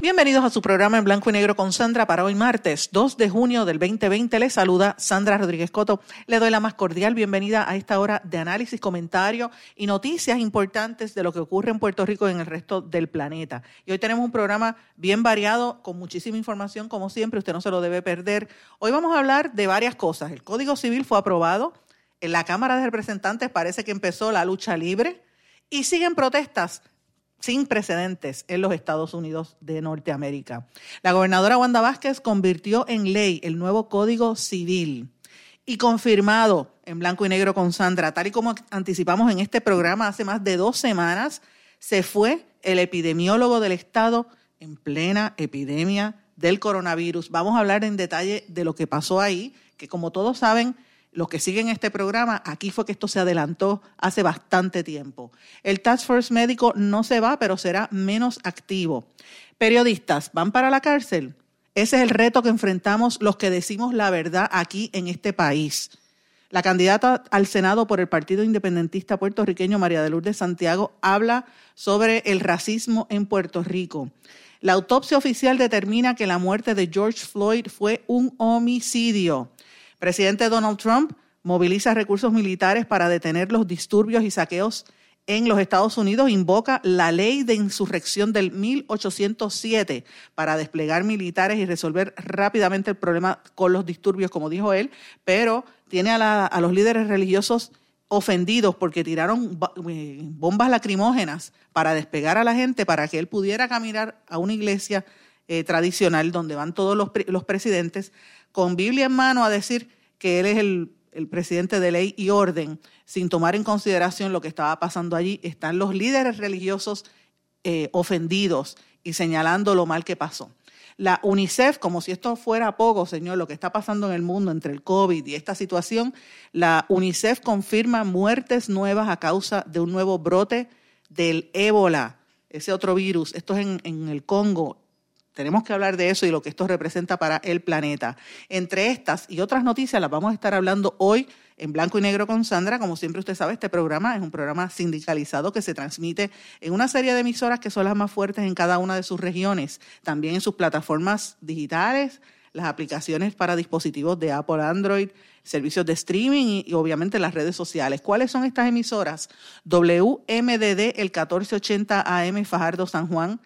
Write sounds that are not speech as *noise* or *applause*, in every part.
Bienvenidos a su programa en blanco y negro con Sandra para hoy martes 2 de junio del 2020. Les saluda Sandra Rodríguez Coto. Le doy la más cordial bienvenida a esta hora de análisis, comentario y noticias importantes de lo que ocurre en Puerto Rico y en el resto del planeta. Y hoy tenemos un programa bien variado con muchísima información, como siempre, usted no se lo debe perder. Hoy vamos a hablar de varias cosas. El Código Civil fue aprobado, en la Cámara de Representantes parece que empezó la lucha libre y siguen protestas sin precedentes en los Estados Unidos de Norteamérica. La gobernadora Wanda Vázquez convirtió en ley el nuevo Código Civil y confirmado en blanco y negro con Sandra, tal y como anticipamos en este programa hace más de dos semanas, se fue el epidemiólogo del Estado en plena epidemia del coronavirus. Vamos a hablar en detalle de lo que pasó ahí, que como todos saben, los que siguen este programa, aquí fue que esto se adelantó hace bastante tiempo. El Task Force médico no se va, pero será menos activo. Periodistas, ¿van para la cárcel? Ese es el reto que enfrentamos los que decimos la verdad aquí en este país. La candidata al Senado por el Partido Independentista puertorriqueño, María de Lourdes Santiago, habla sobre el racismo en Puerto Rico. La autopsia oficial determina que la muerte de George Floyd fue un homicidio. Presidente Donald Trump moviliza recursos militares para detener los disturbios y saqueos en los Estados Unidos, invoca la ley de insurrección del 1807 para desplegar militares y resolver rápidamente el problema con los disturbios, como dijo él, pero tiene a, los líderes religiosos ofendidos porque tiraron eh, bombas lacrimógenas para despegar a la gente, para que él pudiera caminar a una iglesia eh, tradicional donde van todos los presidentes con Biblia en mano a decir que él es el, presidente de ley y orden, sin tomar en consideración lo que estaba pasando allí, están los líderes religiosos eh, ofendidos y señalando lo mal que pasó. La UNICEF, como si esto fuera poco, señor, lo que está pasando en el mundo entre el COVID y esta situación, la UNICEF confirma muertes nuevas a causa de un nuevo brote del ébola, ese otro virus. Esto es en, en el Congo, tenemos que hablar de eso y lo que esto representa para el planeta. Entre estas y otras noticias las vamos a estar hablando hoy en blanco y negro con Sandra. Como siempre usted sabe, este programa es un programa sindicalizado que se transmite en una serie de emisoras que son las más fuertes en cada una de sus regiones, también en sus plataformas digitales, las aplicaciones para dispositivos de Apple, Android, servicios de streaming y, obviamente las redes sociales. ¿Cuáles son estas emisoras? WMDD, el 1480 AM Fajardo San Juan,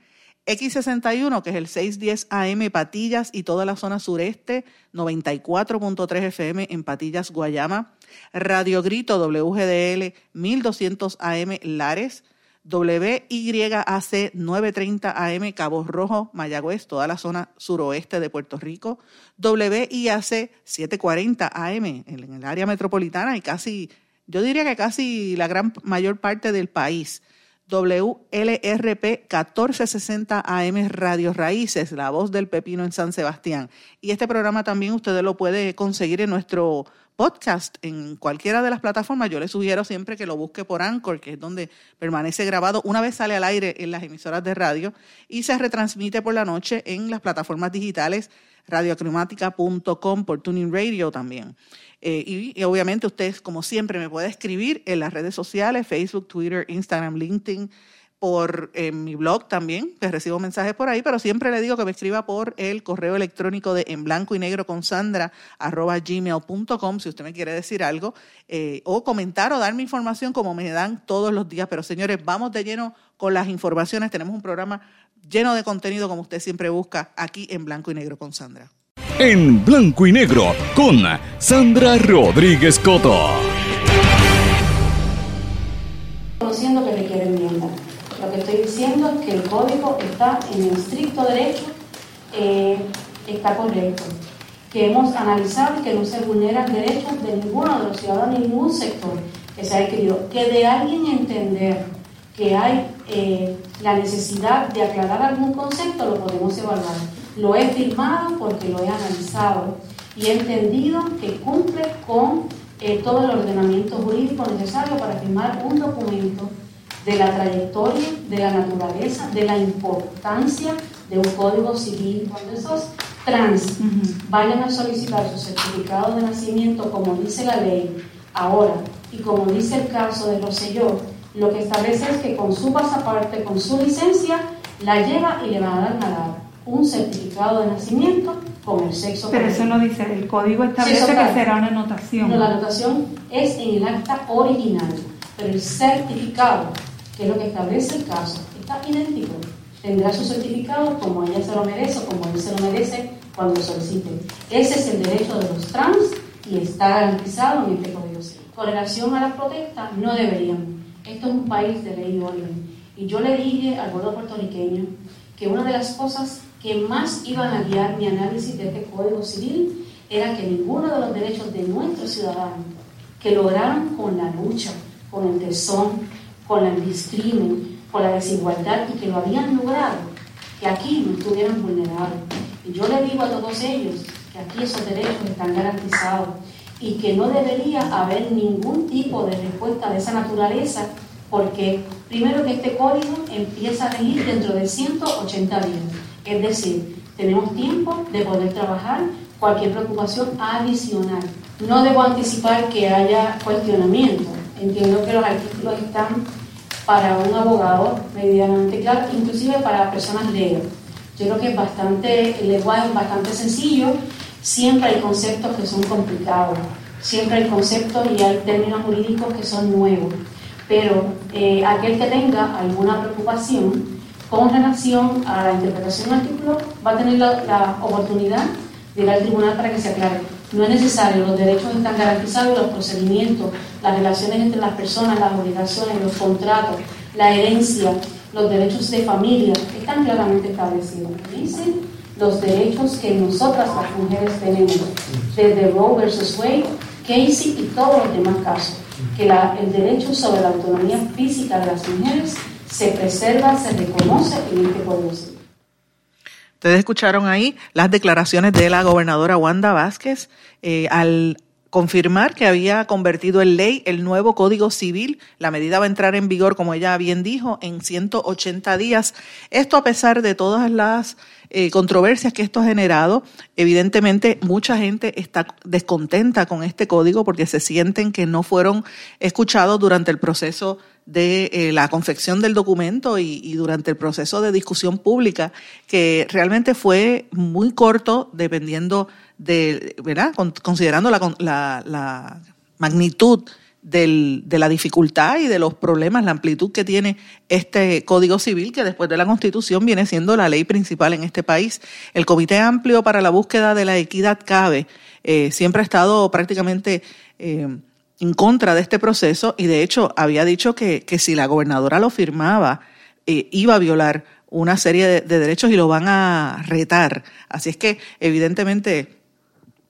X61, que es el 610 AM Patillas y toda la zona sureste, 94.3 FM en Patillas, Guayama, Radio Grito WGDL 1200 AM Lares, WYAC 930 AM Cabo Rojo, Mayagüez, toda la zona suroeste de Puerto Rico, WIAC 740 AM en el área metropolitana y casi, yo diría que casi la gran mayor parte del país. WLRP 1460 AM Radio Raíces, la voz del pepino en San Sebastián. Y este programa también ustedes lo pueden conseguir en nuestro podcast en cualquiera de las plataformas. Yo les sugiero siempre que lo busque por Anchor, que es donde permanece grabado. Una vez sale al aire en las emisoras de radio y se retransmite por la noche en las plataformas digitales radioclimática.com por Tuning Radio también. Eh, y, obviamente usted, como siempre, me puede escribir en las redes sociales, Facebook, Twitter, Instagram, LinkedIn, por mi blog también, que recibo mensajes por ahí, pero siempre le digo que me escriba por el correo electrónico de en blanco y negro con Sandra arroba gmail.com si usted me quiere decir algo, eh, o comentar o darme información como me dan todos los días. Pero señores, vamos de lleno con las informaciones. Tenemos un programa lleno de contenido como usted siempre busca aquí en blanco y negro con Sandra en blanco y negro con Sandra Rodríguez Coto. Conociendo que que estoy diciendo es que el código está en el estricto derecho, eh, está correcto. Que hemos analizado que no se vulneran derechos de ninguno de los ciudadanos, ningún sector. que se ha adquirido, que de alguien entender que hay eh, la necesidad de aclarar algún concepto, lo podemos evaluar. Lo he firmado porque lo he analizado y he entendido que cumple con eh, todo el ordenamiento jurídico necesario para firmar un documento de la trayectoria, de la naturaleza, de la importancia de un código civil. Cuando esos trans vayan a solicitar su certificado de nacimiento, como dice la ley ahora, y como dice el caso de Roselló, lo que establece es que con su pasaporte, con su licencia, la lleva y le va a dar nada un certificado de nacimiento con el sexo. Pero eso no dice, el código establece que será una anotación. No, la anotación es en el acta original, pero el certificado, que es lo que establece el caso, está idéntico. Tendrá su certificado como ella se lo merece o como él se lo merece cuando solicite. Ese es el derecho de los trans y está garantizado en este código civil. Con relación a las protestas, no deberían. Esto es un país de ley y orden. Y yo le dije al pueblo puertorriqueño que una de las cosas que más iban a guiar mi análisis de este Código Civil era que ninguno de los derechos de nuestros ciudadanos que lograron con la lucha, con el tesón, con el discrimen, con la desigualdad y que lo habían logrado, que aquí no estuvieran vulnerados. Y yo le digo a todos ellos que aquí esos derechos están garantizados y que no debería haber ningún tipo de respuesta de esa naturaleza porque primero que este código empieza a regir dentro de 180 días. Es decir, tenemos tiempo de poder trabajar cualquier preocupación adicional. No debo anticipar que haya cuestionamiento. Entiendo que los artículos están para un abogado medianamente claro, inclusive para personas leer. Yo creo que es bastante, el lenguaje es bastante sencillo. Siempre hay conceptos que son complicados. Siempre hay conceptos y hay términos jurídicos que son nuevos. Pero eh, aquel que tenga alguna preocupación, con relación a la interpretación del artículo, va a tener la, oportunidad de ir al tribunal para que se aclare. No es necesario, los derechos están garantizados, los procedimientos, las relaciones entre las personas, las obligaciones, los contratos, la herencia, los derechos de familia, están claramente establecidos. Dicen los derechos que nosotras las mujeres tenemos, desde Roe versus Wade, Casey y todos los demás casos, que el derecho sobre la autonomía física de las mujeres se preserva, se reconoce en este Código Ustedes escucharon ahí las declaraciones de la gobernadora Wanda Vázquez eh, al confirmar que había convertido en ley el nuevo Código Civil. La medida va a entrar en vigor, como ella bien dijo, en 180 días. Esto a pesar de todas las eh, controversias que esto ha generado. Evidentemente, mucha gente está descontenta con este código porque se sienten que no fueron escuchados durante el proceso de eh, la confección del documento y, durante el proceso de discusión pública, que realmente fue muy corto, dependiendo de, ¿verdad? considerando la, la, magnitud del, de la dificultad y de los problemas, la amplitud que tiene este Código Civil, que después de la Constitución viene siendo la ley principal en este país. El Comité Amplio para la Búsqueda de la Equidad CABE eh, siempre ha estado prácticamente... Eh, en contra de este proceso y de hecho había dicho que, si la gobernadora lo firmaba eh, iba a violar una serie de, derechos y lo van a retar. Así es que evidentemente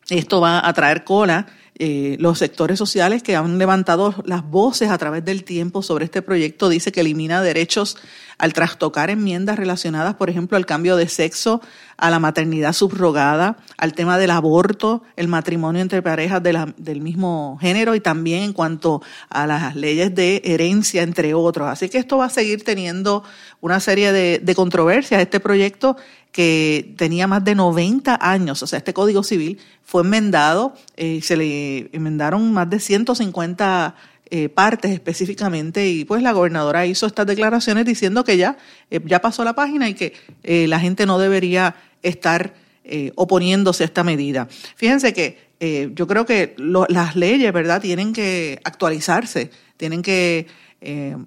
esto va a traer cola. Eh, los sectores sociales que han levantado las voces a través del tiempo sobre este proyecto dice que elimina derechos al trastocar enmiendas relacionadas, por ejemplo, al cambio de sexo, a la maternidad subrogada, al tema del aborto, el matrimonio entre parejas del mismo género y también en cuanto a las leyes de herencia, entre otros. Así que esto va a seguir teniendo una serie de, controversias. Este proyecto que tenía más de 90 años, o sea, este Código Civil fue enmendado, eh, se le enmendaron más de 150 eh, partes específicamente y pues la gobernadora hizo estas declaraciones diciendo que ya, eh, ya pasó la página y que eh, la gente no debería estar oponiéndose a esta medida. Fíjense que yo creo que las leyes, ¿verdad?, tienen que actualizarse, tienen que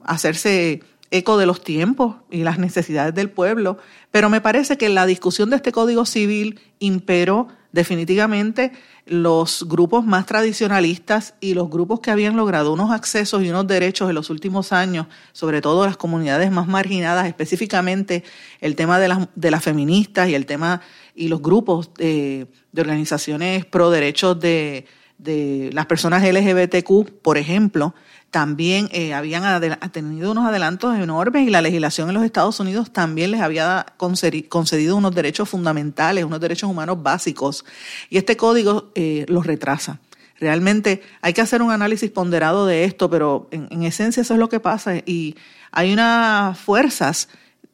hacerse eco de los tiempos y las necesidades del pueblo, pero me parece que la discusión de este Código Civil imperó definitivamente los grupos más tradicionalistas y los grupos que habían logrado unos accesos y unos derechos en los últimos años, sobre todo las comunidades más marginadas, específicamente el tema de las, feministas y el tema y los grupos de, de organizaciones pro derechos de, de las personas LGBTQ, por ejemplo, también eh, habían tenido unos adelantos enormes y la legislación en los Estados Unidos también les había concedido unos derechos fundamentales, unos derechos humanos básicos. Y este código eh, los retrasa. Realmente hay que hacer un análisis ponderado de esto, pero en, esencia eso es lo que pasa. Y hay unas fuerzas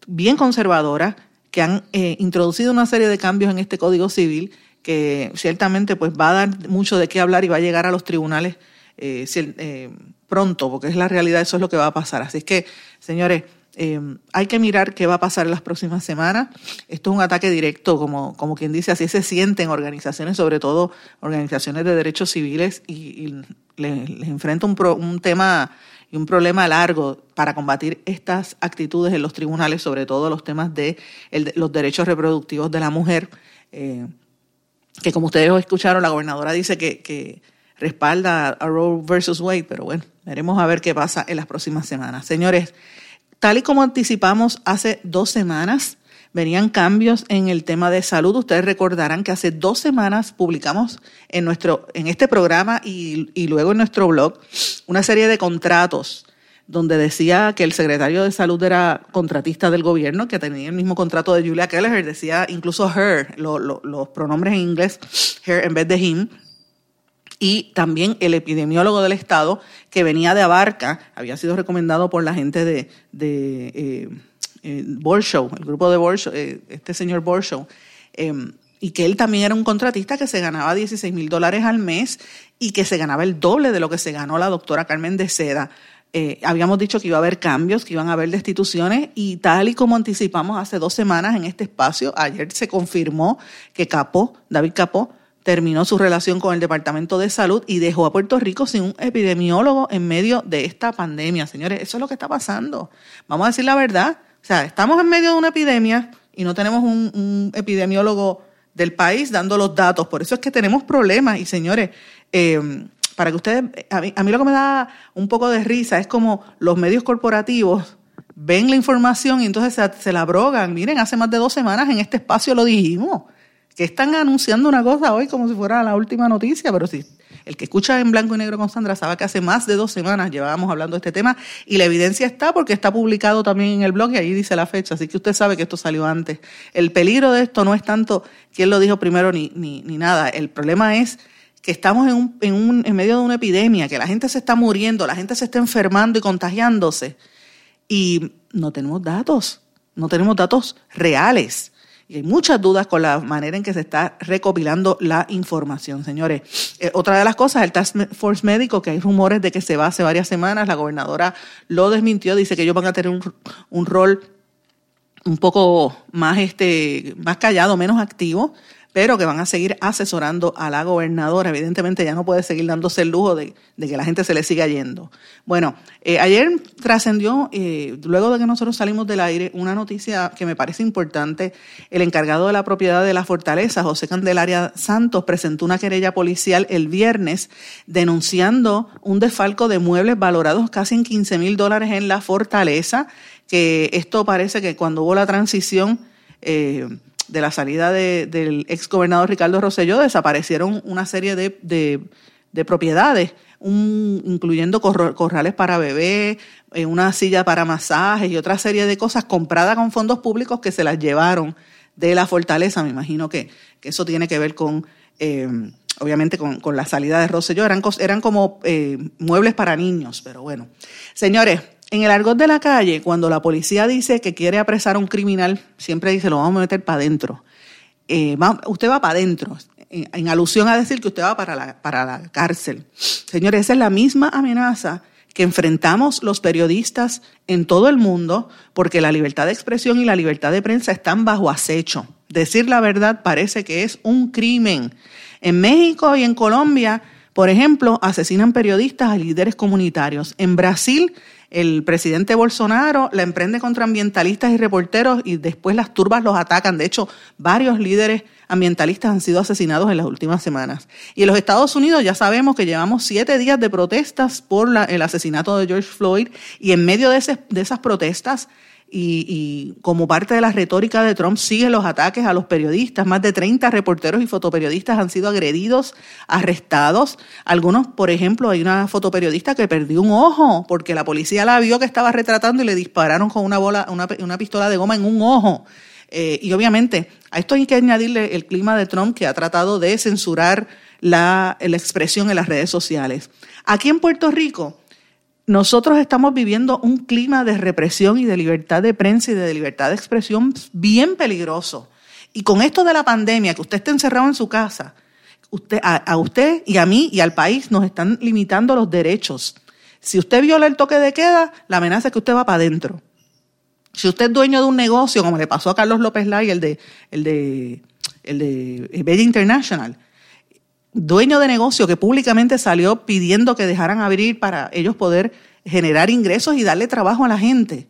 bien conservadoras que han eh, introducido una serie de cambios en este Código Civil que ciertamente pues va a dar mucho de qué hablar y va a llegar a los tribunales pronto, porque es la realidad, eso es lo que va a pasar. Así es que, señores, hay que mirar qué va a pasar en las próximas semanas. Esto es un ataque directo, como, como quien dice, así se sienten organizaciones, sobre todo organizaciones de derechos civiles, y, les, enfrenta un, un tema y un problema largo para combatir estas actitudes en los tribunales, sobre todo los temas de, los derechos reproductivos de la mujer, eh, que como ustedes escucharon, la gobernadora dice que, respalda a Roe versus Wade, pero bueno, veremos a ver qué pasa en las próximas semanas. Señores, tal y como anticipamos hace dos semanas, venían cambios en el tema de salud. Ustedes recordarán que hace dos semanas publicamos en, nuestro, en este programa y, y luego en nuestro blog una serie de contratos donde decía que el secretario de salud era contratista del gobierno, que tenía el mismo contrato de Julia Keller, decía incluso her, los pronombres en inglés, her en vez de him. Y también el epidemiólogo del Estado, que venía de Abarca, había sido recomendado por la gente de, de eh, eh, el grupo de Borshow, eh, este señor Borshow, em, y que él también era un contratista que se ganaba 16 mil dólares al mes y que se ganaba el doble de lo que se ganó la doctora Carmen de Seda. Eh, habíamos dicho que iba a haber cambios, que iban a haber destituciones y tal y como anticipamos hace dos semanas en este espacio, ayer se confirmó que Capó, David Capó, terminó su relación con el Departamento de Salud y dejó a Puerto Rico sin un epidemiólogo en medio de esta pandemia. Señores, eso es lo que está pasando. Vamos a decir la verdad. O sea, estamos en medio de una epidemia y no tenemos un, epidemiólogo del país dando los datos. Por eso es que tenemos problemas. Y señores, eh, para que ustedes, a mí, a mí, lo que me da un poco de risa es como los medios corporativos ven la información y entonces se, se la abrogan. Miren, hace más de dos semanas en este espacio lo dijimos, que están anunciando una cosa hoy como si fuera la última noticia, pero sí el que escucha en blanco y negro con Sandra sabe que hace más de dos semanas llevábamos hablando de este tema y la evidencia está porque está publicado también en el blog y ahí dice la fecha, así que usted sabe que esto salió antes. El peligro de esto no es tanto quién lo dijo primero ni, ni, ni nada, el problema es que estamos en, un, en, un, en medio de una epidemia, que la gente se está muriendo, la gente se está enfermando y contagiándose y no tenemos datos, no tenemos datos reales. Y hay muchas dudas con la manera en que se está recopilando la información, señores. Eh, otra de las cosas, el Task Force médico, que hay rumores de que se va hace varias semanas, la gobernadora lo desmintió, dice que ellos van a tener un, un rol un poco más, este, más callado, menos activo pero que van a seguir asesorando a la gobernadora. Evidentemente ya no puede seguir dándose el lujo de, que la gente se le siga yendo. Bueno, eh, ayer trascendió, eh, luego de que nosotros salimos del aire, una noticia que me parece importante. El encargado de la propiedad de la fortaleza, José Candelaria Santos, presentó una querella policial el viernes denunciando un desfalco de muebles valorados casi en 15 mil dólares en la fortaleza, que esto parece que cuando hubo la transición... Eh, de la salida del ex gobernador Ricardo Rosselló desaparecieron una serie de, propiedades, incluyendo corrales para bebés, eh, una silla para masajes y otra serie de cosas compradas con fondos públicos que se las llevaron de la fortaleza. Me imagino que, eso tiene que ver con, eh, obviamente, con, la salida de Rosselló. Eran, eran como eh, muebles para niños, pero bueno. Señores, en el argot de la calle, cuando la policía dice que quiere apresar a un criminal, siempre dice, lo vamos a meter para adentro. Eh, usted va para adentro, en, alusión a decir que usted va para la, para la cárcel. Señores, esa es la misma amenaza que enfrentamos los periodistas en todo el mundo porque la libertad de expresión y la libertad de prensa están bajo acecho. Decir la verdad parece que es un crimen. En México y en Colombia, por ejemplo, asesinan periodistas a líderes comunitarios. En Brasil el presidente Bolsonaro la emprende contra ambientalistas y reporteros y después las turbas los atacan. De hecho, varios líderes ambientalistas han sido asesinados en las últimas semanas. Y en los Estados Unidos ya sabemos que llevamos siete días de protestas por el asesinato de George Floyd y en medio de, de esas protestas y, como parte de la retórica de Trump sigue los ataques a los periodistas. Más de 30 reporteros y fotoperiodistas han sido agredidos, arrestados. Algunos, por ejemplo, hay una fotoperiodista que perdió un ojo porque la policía la vio que estaba retratando y le dispararon con una, bola, una, pistola de goma en un ojo. Eh, y obviamente a esto hay que añadirle el clima de Trump que ha tratado de censurar la expresión en las redes sociales. Aquí en Puerto Rico, nosotros estamos viviendo un clima de represión y de libertad de prensa y de libertad de expresión bien peligroso. Y con esto de la pandemia, que usted esté encerrado en su casa, usted, a, usted y a mí y al país nos están limitando los derechos. Si usted viola el toque de queda, la amenaza es que usted va para adentro. Si usted es dueño de un negocio, como le pasó a Carlos López Lai, el de, el de, el de Bella International, dueño de negocio que públicamente salió pidiendo que dejaran abrir para ellos poder generar ingresos y darle trabajo a la gente.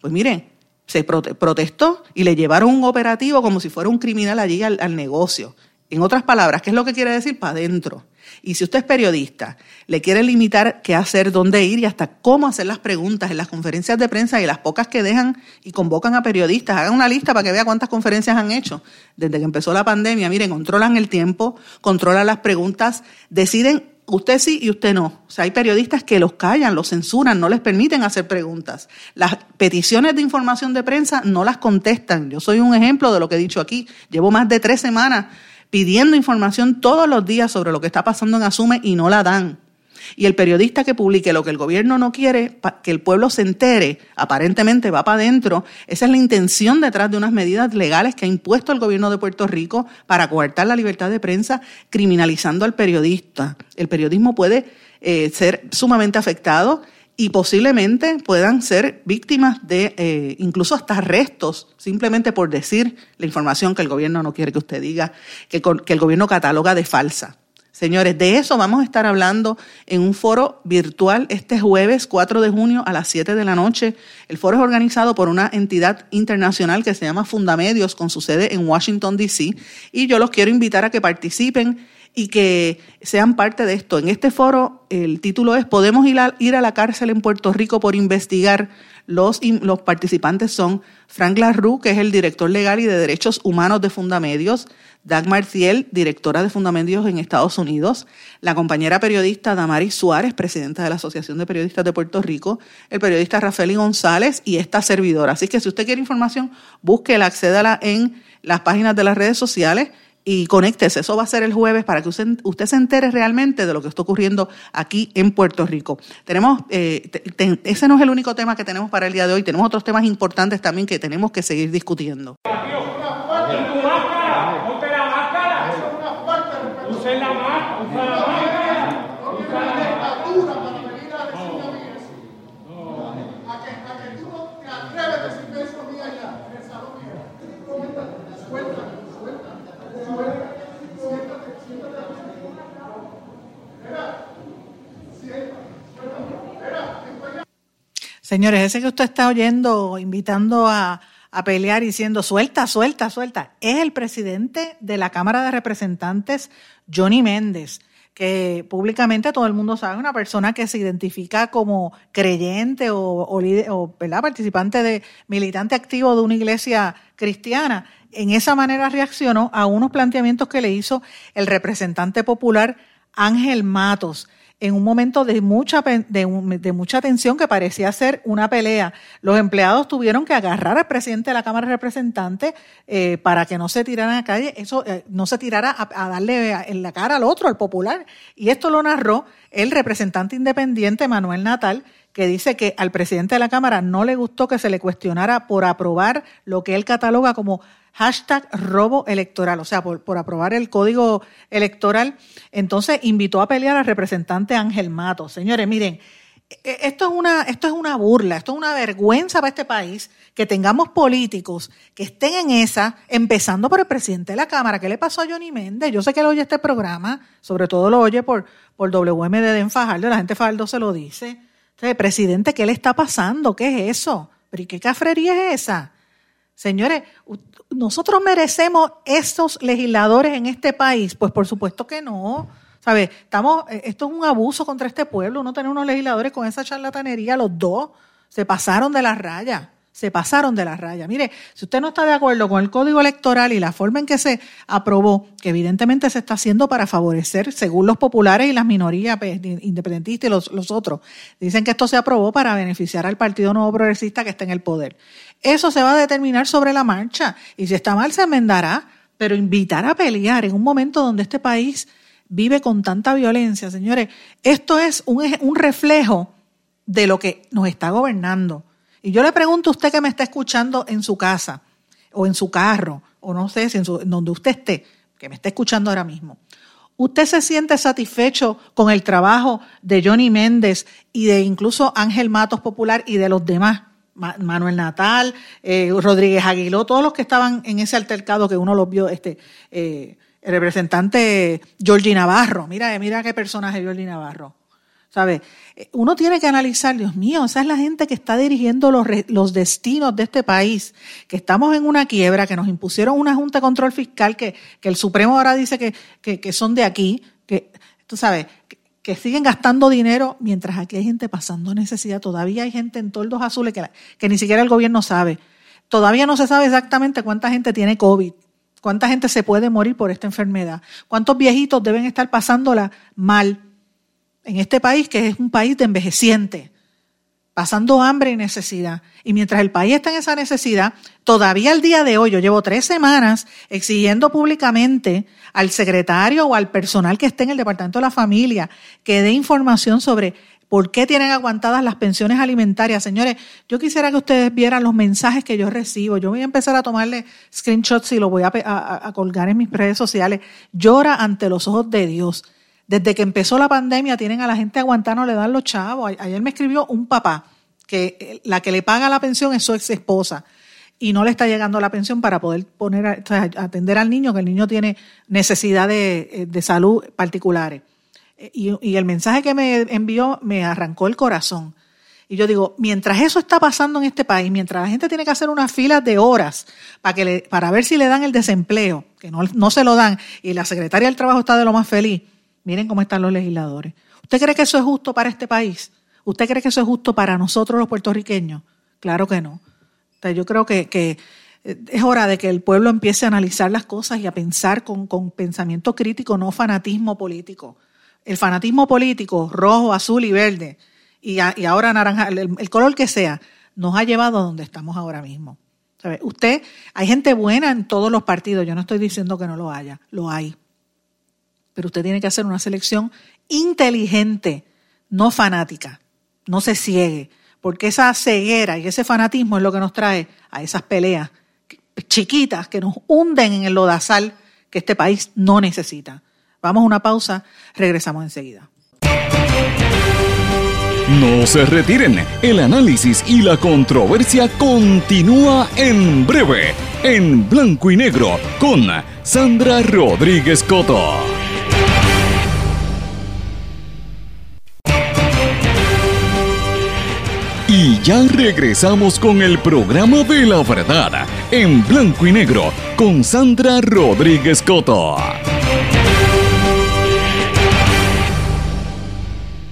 Pues miren, se protestó y le llevaron un operativo como si fuera un criminal allí al negocio. En otras palabras, ¿qué es lo que quiere decir? Para adentro. Y si usted es periodista, le quiere limitar qué hacer, dónde ir y hasta cómo hacer las preguntas en las conferencias de prensa y las pocas que dejan y convocan a periodistas, hagan una lista para que vea cuántas conferencias han hecho desde que empezó la pandemia. Miren, controlan el tiempo, controlan las preguntas, deciden usted sí y usted no. O sea, hay periodistas que los callan, los censuran, no les permiten hacer preguntas. Las peticiones de información de prensa no las contestan. Yo soy un ejemplo de lo que he dicho aquí. Llevo más de tres semanas pidiendo información todos los días sobre lo que está pasando en Asume y no la dan. Y el periodista que publique lo que el gobierno no quiere, que el pueblo se entere, aparentemente va para adentro. Esa es la intención detrás de unas medidas legales que ha impuesto el gobierno de Puerto Rico para coartar la libertad de prensa, criminalizando al periodista. El periodismo puede eh, ser sumamente afectado y posiblemente puedan ser víctimas de eh, incluso hasta arrestos, simplemente por decir la información que el gobierno no quiere que usted diga, que, que el gobierno cataloga de falsa. Señores, de eso vamos a estar hablando en un foro virtual este jueves 4 de junio a las 7 de la noche. El foro es organizado por una entidad internacional que se llama Fundamedios con su sede en Washington, D.C. Y yo los quiero invitar a que participen y que sean parte de esto. En este foro el título es ¿Podemos ir a, ir a la cárcel en Puerto Rico por investigar? Los, los participantes son Frank Larue, que es el director legal y de derechos humanos de Fundamedios, Dagmar Thiel, directora de Fundamedios en Estados Unidos, la compañera periodista Damaris Suárez, presidenta de la Asociación de Periodistas de Puerto Rico, el periodista Rafael González y esta servidora. Así que si usted quiere información, búsquela, accédala en las páginas de las redes sociales y conéctese. Eso va a ser el jueves para que usted, usted, se entere realmente de lo que está ocurriendo aquí en Puerto Rico. Tenemos, eh, ese no es el único tema que tenemos para el día de hoy. Tenemos otros temas importantes también que tenemos que seguir discutiendo. Señores, ese que usted está oyendo, invitando a, pelear y diciendo suelta, suelta, suelta, es el presidente de la Cámara de Representantes, Johnny Méndez, que públicamente todo el mundo sabe, una persona que se identifica como creyente o, o, participante de militante activo de una iglesia cristiana. En esa manera reaccionó a unos planteamientos que le hizo el representante popular Ángel Matos en un momento de mucha, de, mucha tensión que parecía ser una pelea. Los empleados tuvieron que agarrar al presidente de la Cámara de Representantes eh, para que no se tirara a la calle, eso eh, no se tirara a, darle en la cara al otro, al popular. Y esto lo narró el representante independiente Manuel Natal, que dice que al presidente de la Cámara no le gustó que se le cuestionara por aprobar lo que él cataloga como hashtag robo electoral, o sea, por, aprobar el código electoral. Entonces invitó a pelear al representante Ángel Mato. Señores, miren, e, esto es, una, esto es una burla, esto es una vergüenza para este país que tengamos políticos que estén en esa, empezando por el presidente de la Cámara. ¿Qué le pasó a Johnny Méndez? Yo sé que él oye este programa, sobre todo lo oye por, por WMD de Fajardo, la gente Fajardo se lo dice. Entonces, presidente, ¿qué le está pasando? ¿Qué es eso? ¿Pero qué cafrería es esa? Señores, ¿nosotros merecemos estos legisladores en este país? Pues por supuesto que no. ¿Sabe? Estamos, eh, esto es un abuso contra este pueblo. Uno tiene unos legisladores con esa charlatanería, los dos se pasaron de la raya. Se pasaron de la raya. Mire, si usted no está de acuerdo con el código electoral y la forma en que se aprobó, que evidentemente se está haciendo para favorecer, según los populares y las minorías pues, independentistas y los, otros, dicen que esto se aprobó para beneficiar al Partido Nuevo Progresista que está en el poder. Eso se va a determinar sobre la marcha y si está mal se enmendará, pero invitar a pelear en un momento donde este país vive con tanta violencia, señores, esto es un, un reflejo de lo que nos está gobernando y yo le pregunto a usted que me está escuchando en su casa o en su carro, o no sé, si en, donde usted esté, que me está escuchando ahora mismo. ¿Usted se siente satisfecho con el trabajo de Johnny Méndez y de incluso Ángel Matos Popular y de los demás? Manuel Natal, eh, Rodríguez Aguiló, todos los que estaban en ese altercado que uno los vio, este, eh, el representante Georgie Navarro. Mira, mira qué personaje Georgie Navarro. ¿Sabe? Uno tiene que analizar, Dios mío, esa es la gente que está dirigiendo los, los destinos de este país, que estamos en una quiebra, que nos impusieron una Junta de Control Fiscal, que, que el Supremo ahora dice que, que, son de aquí, que, tú sabes, que, siguen gastando dinero mientras aquí hay gente pasando necesidad. Todavía hay gente en toldos azules que, que ni siquiera el gobierno sabe. Todavía no se sabe exactamente cuánta gente tiene COVID, cuánta gente se puede morir por esta enfermedad, cuántos viejitos deben estar pasándola mal en este país que es un país de envejeciente, pasando hambre y necesidad. Y mientras el país está en esa necesidad, todavía el día de hoy, yo llevo tres semanas exigiendo públicamente al secretario o al personal que esté en el Departamento de la Familia que dé información sobre por qué tienen aguantadas las pensiones alimentarias. Señores, yo quisiera que ustedes vieran los mensajes que yo recibo. Yo voy a empezar a tomarle screenshots y lo voy a, a colgar en mis redes sociales. Llora ante los ojos de Dios desde que empezó la pandemia tienen a la gente aguantando, le dan los chavos. Ayer me escribió un papá que eh, la que le paga la pensión es su ex esposa y no le está llegando la pensión para poder poner atender al niño, que el niño tiene necesidades de, eh, de salud particulares. Eh, y, el mensaje que me envió me arrancó el corazón. Y yo digo, mientras eso está pasando en este país, mientras la gente tiene que hacer unas filas de horas para, que le, para ver si le dan el desempleo, que no se lo dan, y la secretaria del Trabajo está de lo más feliz, Miren cómo están los legisladores. ¿Usted cree que eso es justo para este país? ¿Usted cree que eso es justo para nosotros los puertorriqueños? Claro que no. yo creo que, eh, es hora de que el pueblo empiece a analizar las cosas y a pensar con, pensamiento crítico, no fanatismo político. El fanatismo político, rojo, azul y verde, y, ahora naranja, el, color que sea, nos ha llevado a donde estamos ahora mismo. Usted, hay gente buena en todos los partidos, yo no estoy diciendo que no lo haya, lo hay pero usted tiene que hacer una selección inteligente, no fanática. No se ciegue, porque esa ceguera y ese fanatismo es lo que nos trae a esas peleas chiquitas que nos hunden en el lodazal que este país no necesita. Vamos a una pausa, regresamos enseguida. No se retiren, el análisis y la controversia continúa en breve, en blanco y negro, con Sandra Rodríguez Coto. Ya regresamos con el programa de la verdad, en blanco y negro, con Sandra Rodríguez Coto.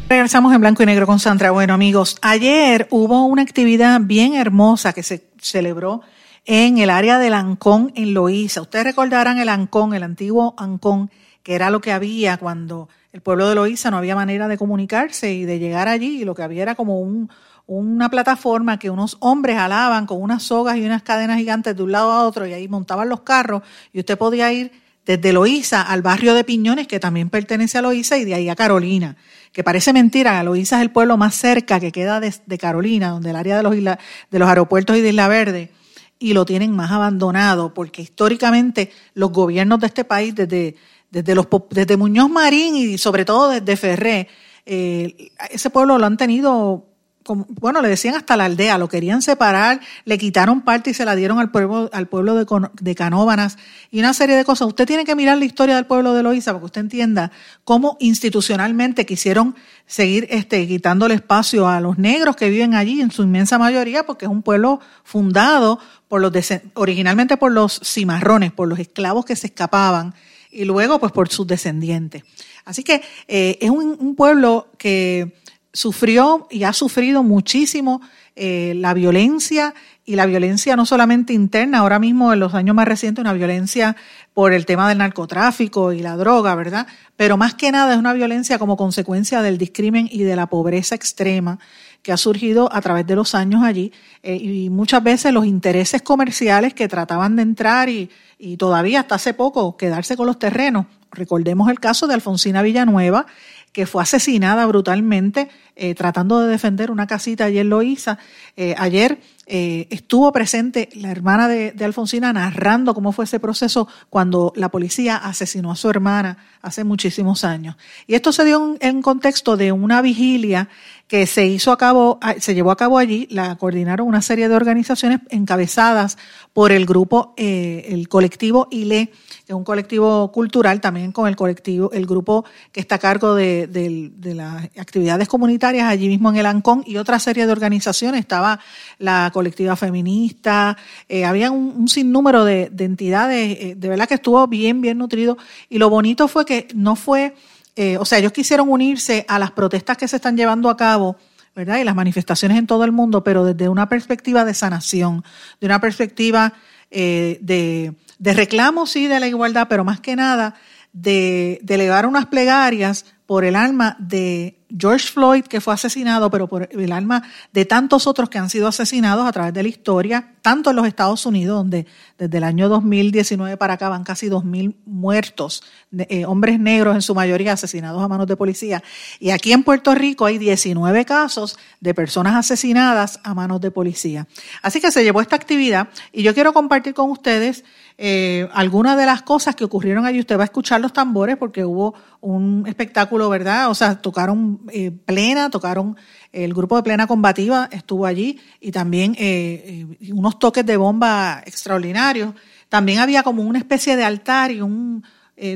Regresamos en blanco y negro con Sandra. Bueno, amigos, ayer hubo una actividad bien hermosa que se celebró en el área del Ancón, en Loíza. Ustedes recordarán el Ancón, el antiguo Ancón, que era lo que había cuando el pueblo de Loíza no había manera de comunicarse y de llegar allí, y lo que había era como un, una plataforma que unos hombres alaban con unas sogas y unas cadenas gigantes de un lado a otro y ahí montaban los carros y usted podía ir desde Loíza al barrio de Piñones, que también pertenece a Loíza, y de ahí a Carolina, que parece mentira, Loíza es el pueblo más cerca que queda de, Carolina, donde el área de los, de los aeropuertos y de Isla Verde, y lo tienen más abandonado, porque históricamente los gobiernos de este país, desde, desde, los, desde Muñoz Marín y sobre todo desde Ferré, eh, ese pueblo lo han tenido bueno, le decían hasta la aldea, lo querían separar, le quitaron parte y se la dieron al pueblo, al pueblo de, de Canóbanas y una serie de cosas. Usted tiene que mirar la historia del pueblo de Loíza para que usted entienda cómo institucionalmente quisieron seguir este, quitándole espacio a los negros que viven allí en su inmensa mayoría, porque es un pueblo fundado por los originalmente por los cimarrones, por los esclavos que se escapaban y luego pues por sus descendientes. Así que eh, es un pueblo que sufrió y ha sufrido muchísimo eh, la violencia y la violencia no solamente interna, ahora mismo en los años más recientes, una violencia por el tema del narcotráfico y la droga, ¿verdad? Pero más que nada es una violencia como consecuencia del discrimen y de la pobreza extrema que ha surgido a través de los años allí eh, y muchas veces los intereses comerciales que trataban de entrar y, y todavía hasta hace poco quedarse con los terrenos. Recordemos el caso de Alfonsina Villanueva, que fue asesinada brutalmente eh, tratando de defender una casita ayer lo hizo. Eh, ayer eh, estuvo presente la hermana de, Alfonsina narrando cómo fue ese proceso cuando la policía asesinó a su hermana hace muchísimos años. Y esto se dio en contexto de una vigilia que se hizo a cabo, se llevó a cabo allí, la coordinaron una serie de organizaciones encabezadas por el grupo, el colectivo ILE, que es un colectivo cultural, también con el colectivo, el grupo que está a cargo de, las actividades comunitarias allí mismo en el ANCON y otra serie de organizaciones. Estaba la colectiva feminista, eh, había un, sinnúmero de, entidades, eh, de verdad que estuvo bien, bien nutrido. Y lo bonito fue que no fue, eh, o sea, ellos quisieron unirse a las protestas que se están llevando a cabo. ¿verdad? Y las manifestaciones en todo el mundo, pero desde una perspectiva de sanación, de una perspectiva de, de reclamo, sí, de la igualdad, pero más que nada de, de elevar unas plegarias por el alma de George Floyd, que fue asesinado, pero por el alma de tantos otros que han sido asesinados a través de la historia, tanto en los Estados Unidos, donde desde el año 2019 para acá van casi 2.000 muertos, eh, hombres negros en su mayoría asesinados a manos de policía, y aquí en Puerto Rico hay 19 casos de personas asesinadas a manos de policía. Así que se llevó esta actividad y yo quiero compartir con ustedes eh, algunas de las cosas que ocurrieron allí. Usted va a escuchar los tambores porque hubo un espectáculo, ¿verdad? O sea, tocaron eh, plena, tocaron, el grupo de plena combativa estuvo allí y también eh, unos toques de bomba extraordinarios. También había como una especie de altar y un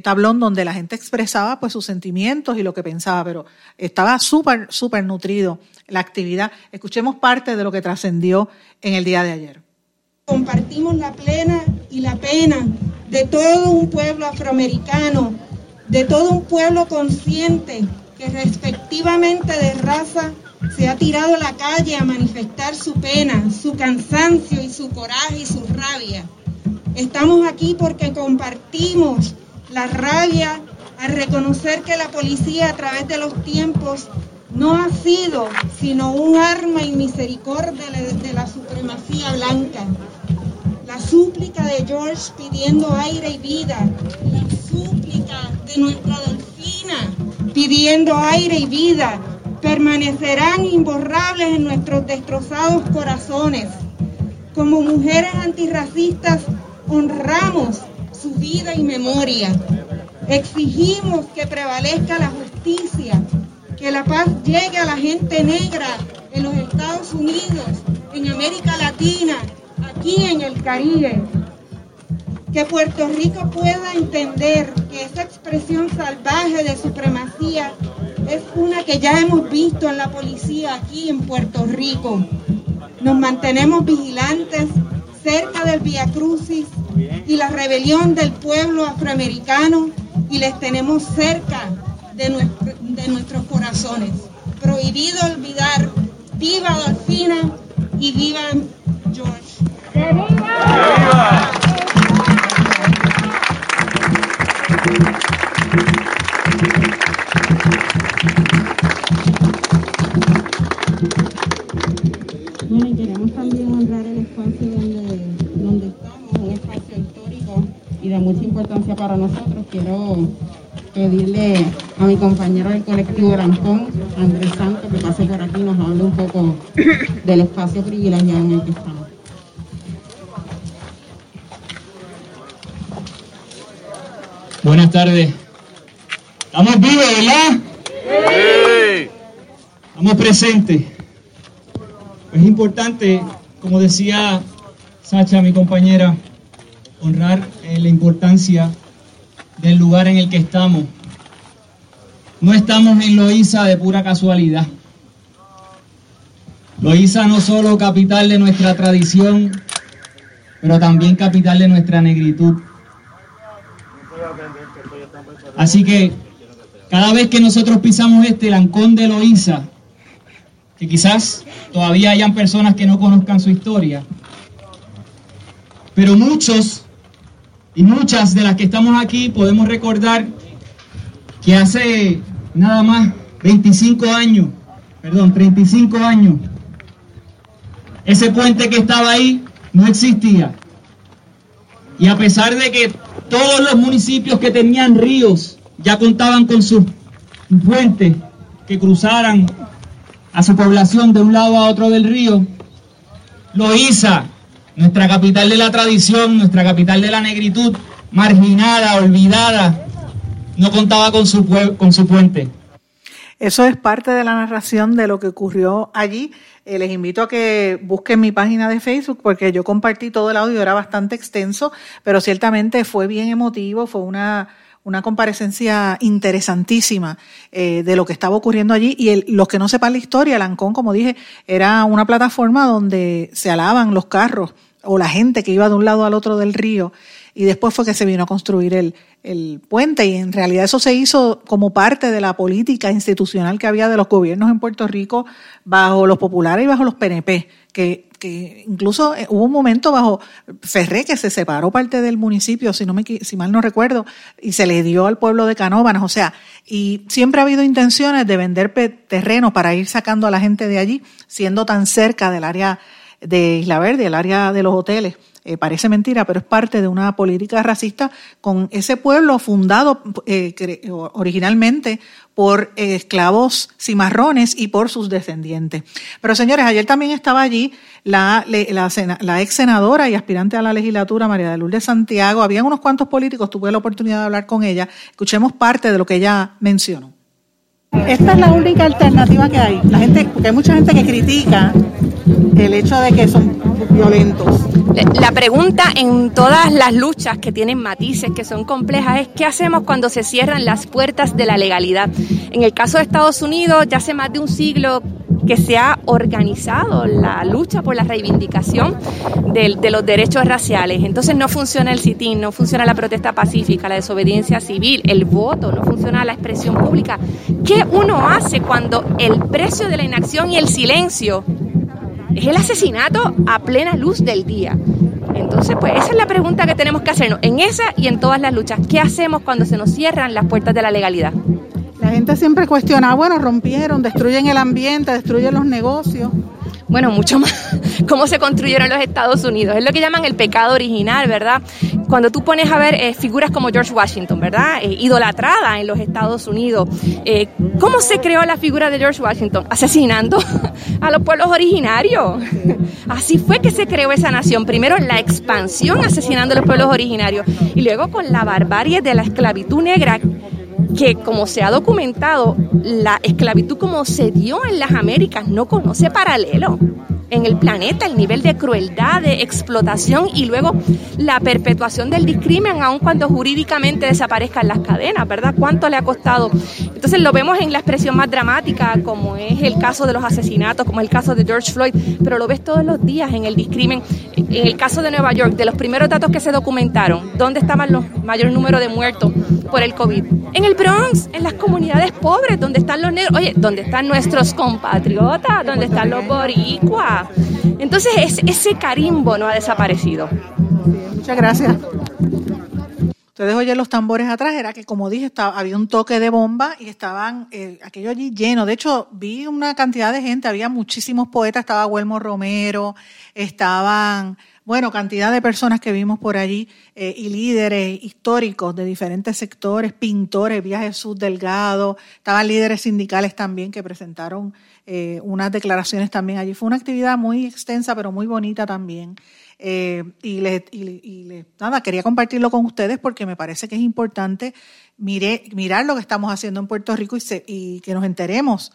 tablón donde la gente expresaba pues sus sentimientos y lo que pensaba, pero estaba súper, súper nutrido la actividad. Escuchemos parte de lo que trascendió en el día de ayer. Compartimos la plena y la pena de todo un pueblo afroamericano, de todo un pueblo consciente que respectivamente de raza se ha tirado a la calle a manifestar su pena, su cansancio y su coraje y su rabia. Estamos aquí porque compartimos la rabia al reconocer que la policía a través de los tiempos no ha sido sino un arma y misericordia de la supremacía blanca. La súplica de George pidiendo aire y vida, la súplica de nuestra delfina pidiendo aire y vida, permanecerán imborrables en nuestros destrozados corazones. Como mujeres antirracistas, honramos su vida y memoria. Exigimos que prevalezca la justicia, que la paz llegue a la gente negra en los Estados Unidos, en América Latina, aquí en el Caribe, que Puerto Rico pueda entender que esa expresión salvaje de supremacía es una que ya hemos visto en la policía aquí en Puerto Rico. Nos mantenemos vigilantes cerca del Via Crucis y la rebelión del pueblo afroamericano y les tenemos cerca de, de nuestros corazones. Prohibido olvidar, viva Dolfina y viva Bueno, queremos también honrar el espacio donde, donde estamos, un espacio histórico y de mucha importancia para nosotros. Quiero pedirle a mi compañero del colectivo Rancón, Andrés Santos, que pase por aquí y nos hable un poco del espacio privilegiado en el que estamos. Buenas tardes. Estamos vivos, ¿verdad? Sí. Estamos presentes. Es importante, como decía Sacha, mi compañera, honrar eh, la importancia del lugar en el que estamos. No estamos en Loíza de pura casualidad. Loíza no solo capital de nuestra tradición, pero también capital de nuestra negritud. Así que cada vez que nosotros pisamos este lancón de Loíza, que quizás todavía hayan personas que no conozcan su historia, Pero muchos y muchas de las que estamos aquí podemos recordar que hace nada más 25 años, perdón, 35 años, ese puente que estaba ahí no existía. Y a pesar de que todos los municipios que tenían ríos ya contaban con sus puentes que cruzaran a su población de un lado a otro del río, Loíza, nuestra capital de la tradición, nuestra capital de la negritud, marginada, olvidada, no contaba con su, con su puente. Eso es parte de la narración de lo que ocurrió allí. Eh, les invito a que busquen mi página de Facebook porque yo compartí todo el audio, era bastante extenso, pero ciertamente fue bien emotivo, fue una, una comparecencia interesantísima eh, de lo que estaba ocurriendo allí. Y los que no sepan la historia, Lancón, como dije, era una plataforma donde se alaban los carros o la gente que iba de un lado al otro del río y después fue que se vino a construir el, el puente y en realidad eso se hizo como parte de la política institucional que había de los gobiernos en Puerto Rico bajo los populares y bajo los PNP, que, que incluso eh, hubo un momento bajo Ferré que se separó parte del municipio, si, no me, si mal no recuerdo, y se le dio al pueblo de Canóvanas, o sea, y siempre ha habido intenciones de vender terreno para ir sacando a la gente de allí, siendo tan cerca del área de Isla Verde, el área de los hoteles. Eh, parece mentira, pero es parte de una política racista con ese pueblo fundado eh, originalmente por esclavos cimarrones y por sus descendientes. Pero señores, ayer también estaba allí la, la, ex senadora y aspirante a la legislatura, María de Lourdes Santiago. Habían unos cuantos políticos, tuve la oportunidad de hablar con ella. Escuchemos parte de lo que ella mencionó. Esta es la única alternativa que hay. La gente, porque hay mucha gente que critica el hecho de que son violentos. La pregunta en todas las luchas que tienen matices, que son complejas, es ¿qué hacemos cuando se cierran las puertas de la legalidad? En el caso de Estados Unidos, ya hace más de un siglo que se ha organizado la lucha por la reivindicación de, los derechos raciales. Entonces no funciona el sitín, no funciona la protesta pacífica, la desobediencia civil, el voto, no funciona la expresión pública. ¿Qué uno hace cuando el precio de la inacción y el silencio es el asesinato a plena luz del día. Entonces, pues esa es la pregunta que tenemos que hacernos en esa y en todas las luchas. ¿Qué hacemos cuando se nos cierran las puertas de la legalidad? La gente siempre cuestiona, bueno, rompieron, destruyen el ambiente, destruyen los negocios bueno, mucho más, *laughs* cómo se construyeron los Estados Unidos. Es lo que llaman el pecado original, ¿verdad? Cuando tú pones a ver eh, figuras como George Washington, ¿verdad? Eh, idolatrada en los Estados Unidos. Eh, ¿Cómo se creó la figura de George Washington? Asesinando *laughs* a los pueblos originarios. *laughs* Así fue que se creó esa nación. Primero la expansión asesinando a los pueblos originarios y luego con la barbarie de la esclavitud negra que como se ha documentado, la esclavitud como se dio en las Américas no conoce paralelo en el planeta, el nivel de crueldad, de explotación y luego la perpetuación del discrimen, aun cuando jurídicamente desaparezcan las cadenas, ¿verdad? ¿Cuánto le ha costado? Entonces lo vemos en la expresión más dramática, como es el caso de los asesinatos, como es el caso de George Floyd, pero lo ves todos los días en el discrimen. En el caso de Nueva York, de los primeros datos que se documentaron, ¿dónde estaban los mayor número de muertos por el COVID? En el Bronx, en las comunidades pobres, donde están los negros, oye, donde están nuestros compatriotas, donde están los boricuas entonces ese carimbo no ha desaparecido. Muchas gracias. Ustedes oyen los tambores atrás, era que como dije, había un toque de bomba y estaban eh, aquello allí lleno. De hecho, vi una cantidad de gente, había muchísimos poetas, estaba Huelmo Romero, estaban, bueno, cantidad de personas que vimos por allí eh, y líderes históricos de diferentes sectores, pintores, Viajes Jesús Delgado, estaban líderes sindicales también que presentaron eh, unas declaraciones también allí. Fue una actividad muy extensa, pero muy bonita también. Eh, y, le, y, nada, quería compartirlo con ustedes porque me parece que es importante mirar lo que estamos haciendo en Puerto Rico y, y que nos enteremos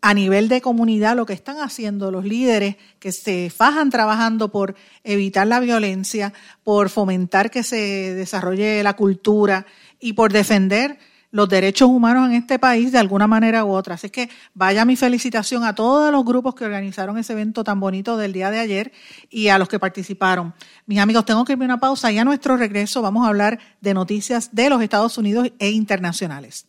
a nivel de comunidad lo que están haciendo los líderes que se fajan trabajando por evitar la violencia, por fomentar que se desarrolle la cultura y por defender los derechos humanos en este país de alguna manera u otra. Así que vaya mi felicitación a todos los grupos que organizaron ese evento tan bonito del día de ayer y a los que participaron. Mis amigos, tengo que irme una pausa y a nuestro regreso vamos a hablar de noticias de los Estados Unidos e internacionales.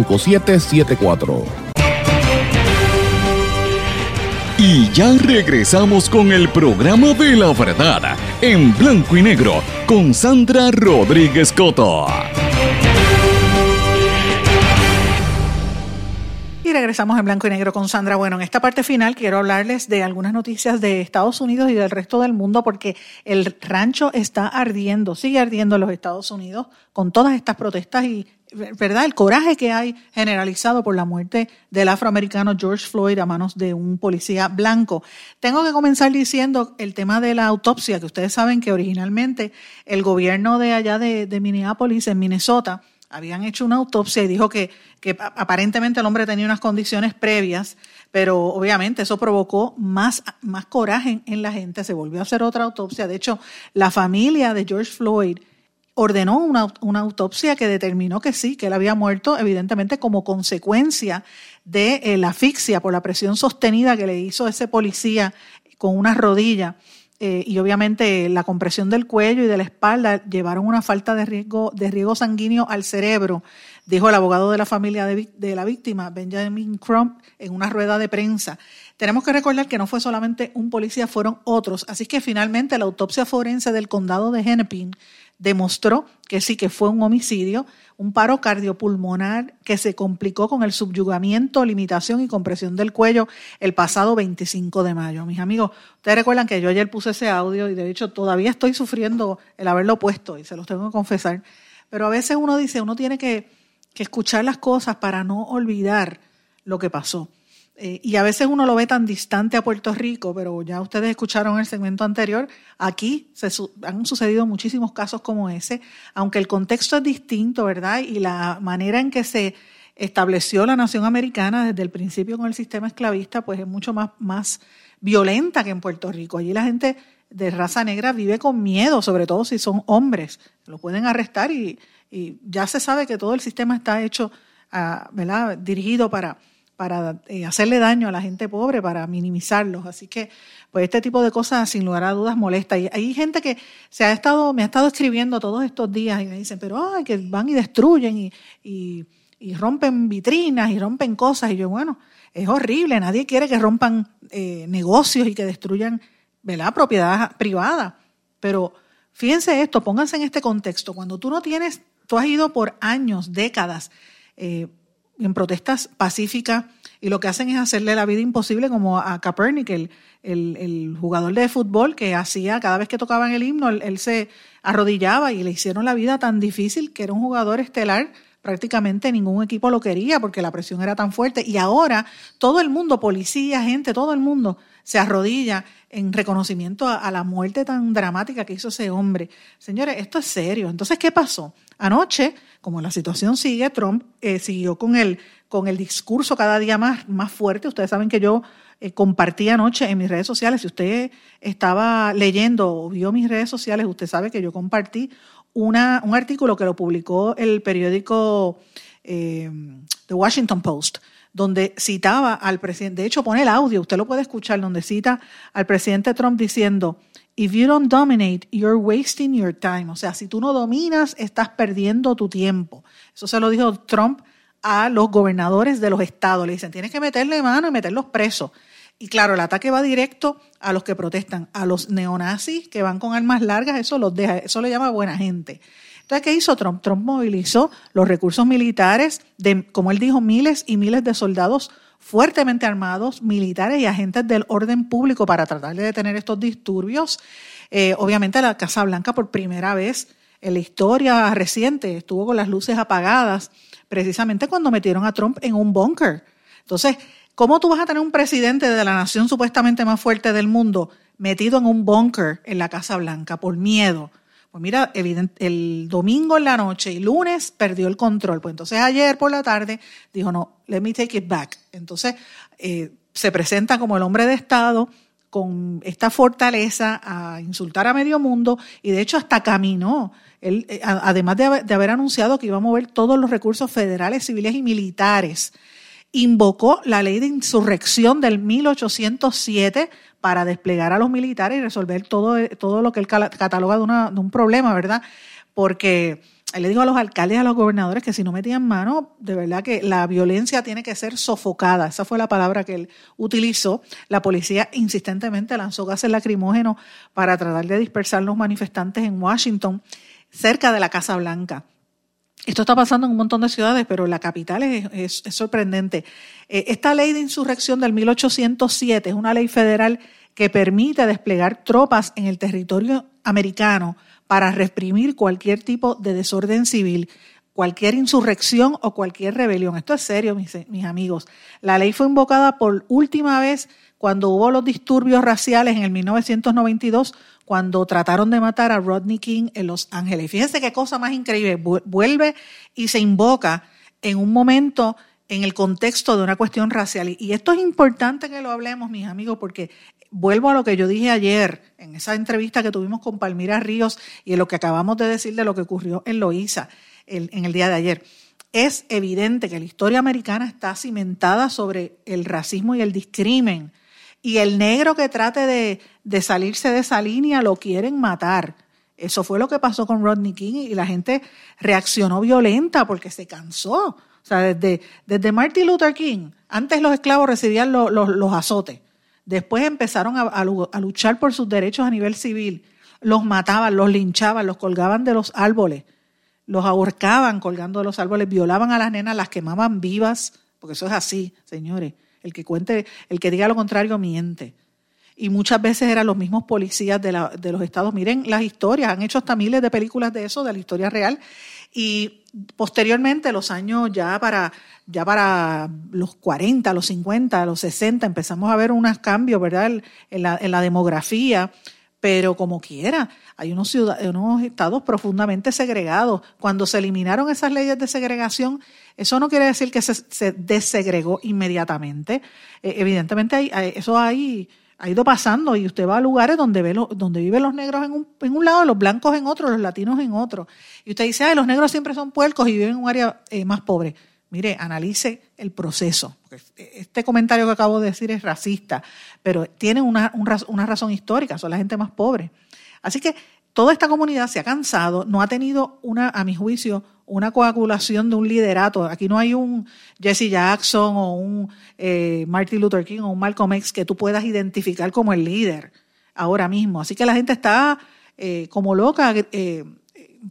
5774. Y ya regresamos con el programa de la verdad en blanco y negro con Sandra Rodríguez Coto. Y regresamos en blanco y negro con Sandra. Bueno, en esta parte final quiero hablarles de algunas noticias de Estados Unidos y del resto del mundo porque el rancho está ardiendo, sigue ardiendo en los Estados Unidos con todas estas protestas y ¿verdad? El coraje que hay generalizado por la muerte del afroamericano George Floyd a manos de un policía blanco. Tengo que comenzar diciendo el tema de la autopsia, que ustedes saben que originalmente el gobierno de allá de, Minneapolis, en Minnesota, habían hecho una autopsia y dijo que, que aparentemente el hombre tenía unas condiciones previas, pero obviamente eso provocó más, más coraje en la gente. Se volvió a hacer otra autopsia. De hecho, la familia de George Floyd ordenó una, una, autopsia que determinó que sí, que él había muerto, evidentemente como consecuencia de eh, la asfixia por la presión sostenida que le hizo ese policía con una rodilla. Eh, y obviamente la compresión del cuello y de la espalda llevaron una falta de riesgo, de riego sanguíneo al cerebro, dijo el abogado de la familia de, de la víctima, Benjamin Crump, en una rueda de prensa. Tenemos que recordar que no fue solamente un policía, fueron otros. Así que finalmente la autopsia forense del condado de Hennepin demostró que sí que fue un homicidio, un paro cardiopulmonar que se complicó con el subyugamiento, limitación y compresión del cuello el pasado 25 de mayo. Mis amigos, ustedes recuerdan que yo ayer puse ese audio y de hecho todavía estoy sufriendo el haberlo puesto y se los tengo que confesar. Pero a veces uno dice, uno tiene que, que escuchar las cosas para no olvidar lo que pasó. Eh, y a veces uno lo ve tan distante a Puerto Rico, pero ya ustedes escucharon el segmento anterior, aquí se han sucedido muchísimos casos como ese, aunque el contexto es distinto, ¿verdad? Y la manera en que se estableció la nación americana desde el principio con el sistema esclavista, pues es mucho más, más violenta que en Puerto Rico. Allí la gente de raza negra vive con miedo, sobre todo si son hombres. Lo pueden arrestar y, ya se sabe que todo el sistema está hecho, uh, ¿verdad? Dirigido para para eh, hacerle daño a la gente pobre, para minimizarlos. Así que, pues este tipo de cosas, sin lugar a dudas, molesta. Y hay gente que se ha estado, me ha estado escribiendo todos estos días y me dicen, pero ay, que van y destruyen y, y, rompen vitrinas y rompen cosas. Y yo, bueno, es horrible. Nadie quiere que rompan eh, negocios y que destruyan, ¿verdad? Propiedad privada. Pero fíjense esto, pónganse en este contexto. Cuando tú no tienes, tú has ido por años, décadas, eh, en protestas pacíficas y lo que hacen es hacerle la vida imposible como a Kaepernick, el, el, jugador de fútbol que hacía cada vez que tocaban el himno, él, se arrodillaba y le hicieron la vida tan difícil que era un jugador estelar prácticamente ningún equipo lo quería porque la presión era tan fuerte. Y ahora todo el mundo, policía, gente, todo el mundo se arrodilla en reconocimiento a, la muerte tan dramática que hizo ese hombre. Señores, esto es serio. Entonces, ¿qué pasó? Anoche, como la situación sigue, Trump eh, siguió con el, con el discurso cada día más, más fuerte. Ustedes saben que yo eh, compartí anoche en mis redes sociales. Si usted estaba leyendo o vio mis redes sociales, usted sabe que yo compartí una, un artículo que lo publicó el periódico eh, The Washington Post, donde citaba al presidente, de hecho pone el audio, usted lo puede escuchar, donde cita al presidente Trump diciendo, If you don't dominate, you're wasting your time. O sea, si tú no dominas, estás perdiendo tu tiempo. Eso se lo dijo Trump a los gobernadores de los estados. Le dicen, tienes que meterle mano y meterlos presos. Y claro, el ataque va directo a los que protestan, a los neonazis que van con armas largas, eso los deja, eso le llama buena gente. Entonces, ¿qué hizo Trump? Trump movilizó los recursos militares de, como él dijo, miles y miles de soldados fuertemente armados, militares y agentes del orden público para tratar de detener estos disturbios. Eh, obviamente la Casa Blanca por primera vez en la historia reciente estuvo con las luces apagadas, precisamente cuando metieron a Trump en un búnker. Entonces, ¿Cómo tú vas a tener un presidente de la nación supuestamente más fuerte del mundo metido en un búnker en la Casa Blanca por miedo? Pues mira, el domingo en la noche y lunes perdió el control. Pues entonces ayer por la tarde dijo, no, let me take it back. Entonces eh, se presenta como el hombre de Estado con esta fortaleza a insultar a medio mundo y de hecho hasta caminó. Él, eh, además de de haber anunciado que iba a mover todos los recursos federales, civiles y militares invocó la ley de insurrección del 1807 para desplegar a los militares y resolver todo, todo lo que él cataloga de, un problema, ¿verdad? Porque él le dijo a los alcaldes a los gobernadores que si no metían mano, de verdad que la violencia tiene que ser sofocada. Esa fue la palabra que él utilizó. La policía insistentemente lanzó gases lacrimógenos para tratar de dispersar los manifestantes en Washington, cerca de la Casa Blanca. Esto está pasando en un montón de ciudades, pero la capital es, sorprendente. Eh, esta ley de insurrección del 1807 es una ley federal que permite desplegar tropas en el territorio americano para reprimir cualquier tipo de desorden civil, cualquier insurrección o cualquier rebelión. Esto es serio, mis, mis amigos. La ley fue invocada por última vez cuando hubo los disturbios raciales en el 1992 cuando trataron de matar a Rodney King en Los Ángeles. Fíjense qué cosa más increíble. Vuelve y se invoca en un momento en el contexto de una cuestión racial. Y esto es importante que lo hablemos, mis amigos, porque vuelvo a lo que yo dije ayer en esa entrevista que tuvimos con Palmira Ríos y en lo que acabamos de decir de lo que ocurrió en Loíza en el día de ayer. Es evidente que la historia americana está cimentada sobre el racismo y el discrimen y el negro que trate de, salirse de esa línea lo quieren matar. Eso fue lo que pasó con Rodney King y la gente reaccionó violenta porque se cansó. O sea, desde, desde Martin Luther King, antes los esclavos recibían los azotes, después empezaron a, a, luchar por sus derechos a nivel civil, los mataban, los linchaban, los colgaban de los árboles, los ahorcaban colgando de los árboles, violaban a las nenas, las quemaban vivas, porque eso es así, señores. El que cuente, el que diga lo contrario miente. Y muchas veces eran los mismos policías de, la, de los estados. Miren las historias, han hecho hasta miles de películas de eso, de la historia real. Y posteriormente, los años ya para, ya para los 40, los 50, los 60, empezamos a ver unos cambios, ¿verdad? En la, en la demografía, pero como quiera, hay unos, unos estados profundamente segregados. Cuando se eliminaron esas leyes de segregación, eso no quiere decir que se, desegregó inmediatamente. Eh, evidentemente eso hay, ha ido pasando y usted va a lugares donde, ve donde viven los negros en un, en un lado, los blancos en otro, los latinos en otro. Y usted dice, Ay, los negros siempre son puercos y viven en un área eh, más pobre. Mire, analice el proceso. Este comentario que acabo de decir es racista, pero tiene una razón histórica, son la gente más pobre. Así que toda esta comunidad se ha cansado, no ha tenido una, a mi juicio, una coagulación de un liderato. Aquí no hay un Jesse Jackson o un eh, Martin Luther King o un Malcolm X que tú puedas identificar como el líder ahora mismo. Así que la gente está eh, como loca eh,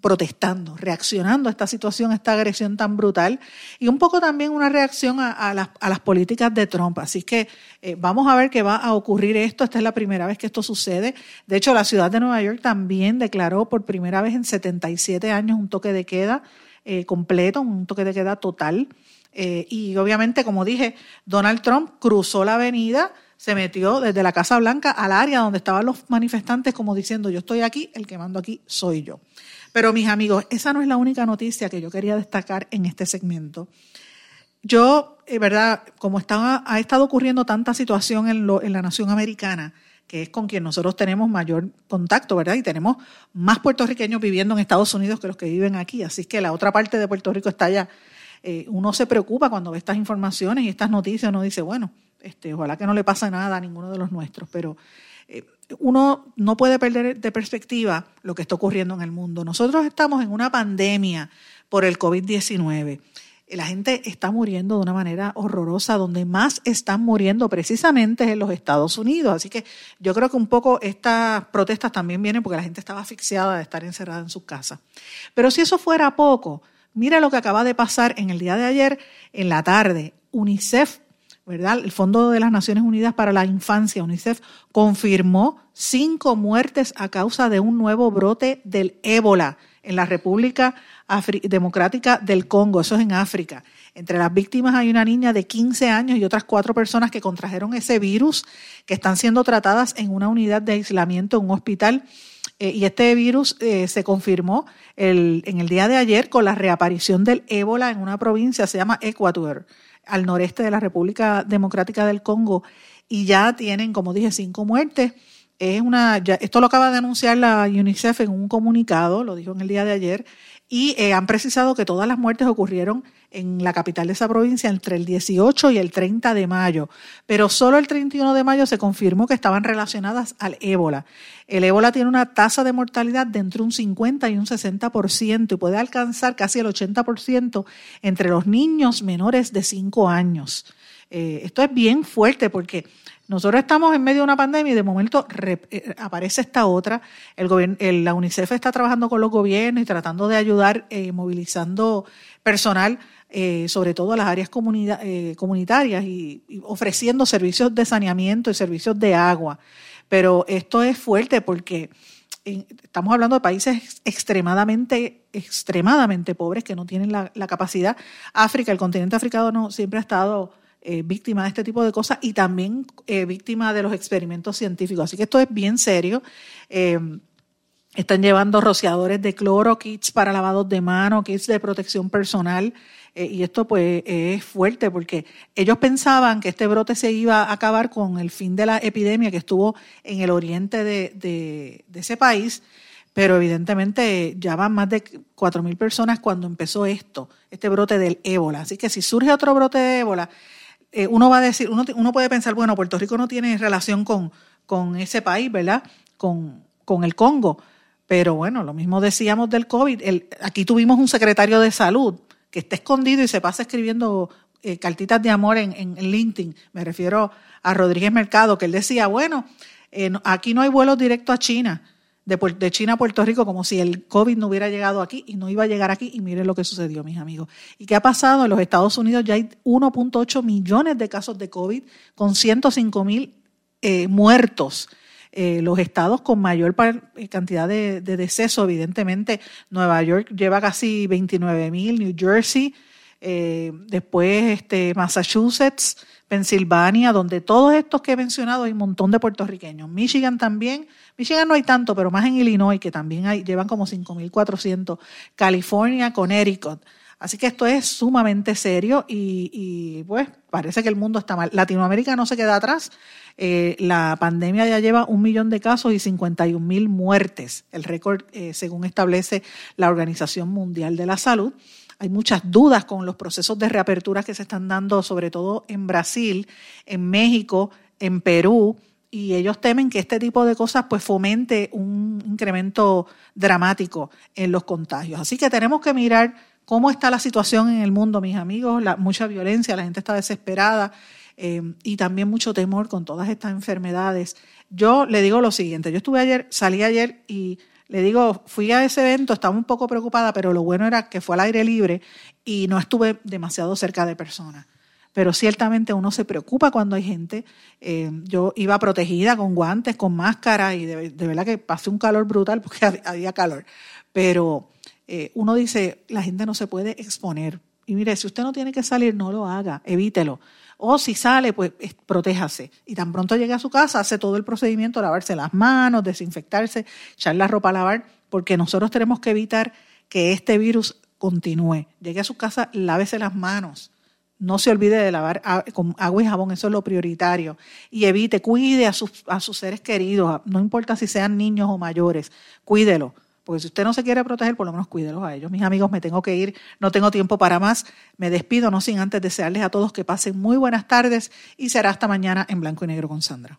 protestando, reaccionando a esta situación, a esta agresión tan brutal y un poco también una reacción a, las, políticas de Trump. Así que eh, vamos a ver qué va a ocurrir esto. Esta es la primera vez que esto sucede. De hecho, la ciudad de Nueva York también declaró por primera vez en 77 años un toque de queda eh, completo, un toque de queda total. Eh, y obviamente, como dije, Donald Trump cruzó la avenida, se metió desde la Casa Blanca al área donde estaban los manifestantes, como diciendo, yo estoy aquí, el que mando aquí soy yo. Pero mis amigos, esa no es la única noticia que yo quería destacar en este segmento. Yo, eh, verdad, como estaba, ha estado ocurriendo tanta situación en, en la nación americana, que es con quien nosotros tenemos mayor contacto, ¿verdad? Y tenemos más puertorriqueños viviendo en Estados Unidos que los que viven aquí. Así que la otra parte de Puerto Rico está allá. Eh, uno se preocupa cuando ve estas informaciones y estas noticias, uno dice, bueno, este, ojalá que no le pase nada a ninguno de los nuestros, pero uno no puede perder de perspectiva lo que está ocurriendo en el mundo. Nosotros estamos en una pandemia por el COVID-19 la gente está muriendo de una manera horrorosa, donde más están muriendo precisamente es en los Estados Unidos. Así que yo creo que un poco estas protestas también vienen porque la gente estaba asfixiada de estar encerrada en su casa. Pero si eso fuera poco, mira lo que acaba de pasar en el día de ayer, en la tarde. UNICEF, ¿verdad? El Fondo de las Naciones Unidas para la Infancia, UNICEF, confirmó cinco muertes a causa de un nuevo brote del ébola en la República Democrática del Congo, eso es en África. Entre las víctimas hay una niña de 15 años y otras cuatro personas que contrajeron ese virus, que están siendo tratadas en una unidad de aislamiento en un hospital. Eh, y este virus eh, se confirmó el, en el día de ayer con la reaparición del ébola en una provincia, se llama Ecuador, al noreste de la República Democrática del Congo. Y ya tienen, como dije, cinco muertes es una, esto lo acaba de anunciar la UNICEF en un comunicado, lo dijo en el día de ayer, y eh, han precisado que todas las muertes ocurrieron en la capital de esa provincia entre el 18 y el 30 de mayo, pero solo el 31 de mayo se confirmó que estaban relacionadas al ébola. El ébola tiene una tasa de mortalidad de entre un 50 y un 60% y puede alcanzar casi el 80% entre los niños menores de 5 años. Eh, esto es bien fuerte porque nosotros estamos en medio de una pandemia y de momento eh, aparece esta otra. El la UNICEF está trabajando con los gobiernos y tratando de ayudar, eh, movilizando personal, eh, sobre todo a las áreas comunitarias y, ofreciendo servicios de saneamiento y servicios de agua. Pero esto es fuerte porque estamos hablando de países extremadamente, extremadamente pobres que no tienen la, la capacidad. África, el continente africano siempre ha estado eh, víctima de este tipo de cosas y también eh, víctima de los experimentos científicos. Así que esto es bien serio. Eh, están llevando rociadores de cloro, kits para lavados de mano, kits de protección personal. y esto pues es fuerte porque ellos pensaban que este brote se iba a acabar con el fin de la epidemia que estuvo en el oriente de, ese país pero evidentemente ya van más de 4.000 personas cuando empezó esto, este brote del ébola. Así que si surge otro brote de ébola, eh, uno va a decir, uno, uno puede pensar, bueno, Puerto Rico no tiene relación con, con ese país, ¿verdad? Con, con el Congo. Pero bueno, lo mismo decíamos del COVID. Aquí tuvimos un secretario de salud que está escondido y se pasa escribiendo eh, cartitas de amor en, en, LinkedIn. Me refiero a Rodríguez Mercado, que él decía, bueno, eh, aquí no hay vuelos directos a China de, China a Puerto Rico como si el COVID no hubiera llegado aquí y no iba a llegar aquí. Y miren lo que sucedió, mis amigos. ¿Y qué ha pasado? En los Estados Unidos ya hay 1.8 millones de casos de COVID con 105 mil eh, muertos. Eh, los estados con mayor eh, cantidad de, de decesos, evidentemente, Nueva York lleva casi 29 mil, New Jersey, después este, Massachusetts, Pensilvania, donde todos estos que he mencionado hay un montón de puertorriqueños. Michigan también, Michigan no hay tanto, pero más en Illinois, que también hay, llevan como 5.400. California, Connecticut. Así que esto es sumamente serio y, pues parece que el mundo está mal. Latinoamérica no se queda atrás. Eh, la pandemia ya lleva un millón de casos y 51 mil muertes, el récord eh, según establece la Organización Mundial de la Salud. Hay muchas dudas con los procesos de reapertura que se están dando, sobre todo en Brasil, en México, en Perú y ellos temen que este tipo de cosas pues fomente un incremento dramático en los contagios. Así que tenemos que mirar cómo está la situación en el mundo, mis amigos, mucha violencia, la gente está desesperada eh, y también mucho temor con todas estas enfermedades. Yo le digo lo siguiente, yo estuve ayer, salí ayer y le digo, fui a ese evento, estaba un poco preocupada, pero lo bueno era que fue al aire libre y no estuve demasiado cerca de personas pero ciertamente uno se preocupa cuando hay gente. Eh, yo iba protegida con guantes, con máscara y de, verdad que pasé un calor brutal *laughs* porque había calor. Pero eh, uno dice, la gente no se puede exponer. Y mire, si usted no tiene que salir, no lo haga, evítelo. O si sale, pues protéjase. Y tan pronto llegue a su casa, hace todo el procedimiento, lavarse las manos, desinfectarse, echar la ropa a lavar, porque nosotros tenemos que evitar que este virus continúe. Llegue a su casa, lávese las manos. No se olvide de lavar con agua y jabón, eso es lo prioritario. Y evite, cuide a sus, a sus seres queridos, no importa si sean niños o mayores, cuídelo porque si usted no se quiere proteger, por lo menos cuídelos a ellos. Mis amigos, me tengo que ir, no tengo tiempo para más. Me despido, no sin antes desearles a todos que pasen muy buenas tardes y será hasta mañana en blanco y negro con Sandra.